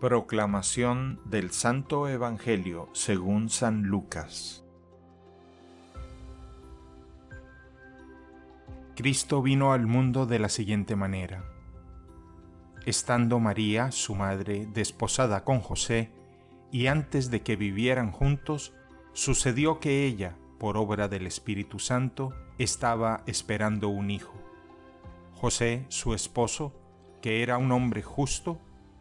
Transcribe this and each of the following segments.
Proclamación del Santo Evangelio según San Lucas Cristo vino al mundo de la siguiente manera. Estando María, su madre, desposada con José, y antes de que vivieran juntos, sucedió que ella, por obra del Espíritu Santo, estaba esperando un hijo. José, su esposo, que era un hombre justo,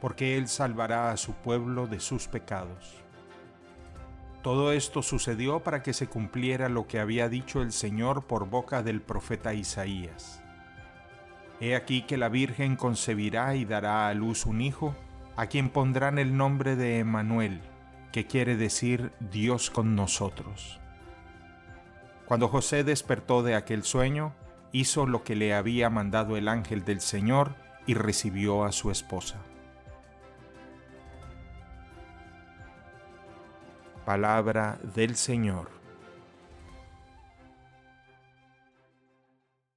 porque Él salvará a su pueblo de sus pecados. Todo esto sucedió para que se cumpliera lo que había dicho el Señor por boca del profeta Isaías. He aquí que la Virgen concebirá y dará a luz un hijo, a quien pondrán el nombre de Emmanuel, que quiere decir Dios con nosotros. Cuando José despertó de aquel sueño, hizo lo que le había mandado el ángel del Señor y recibió a su esposa. Palabra del Señor.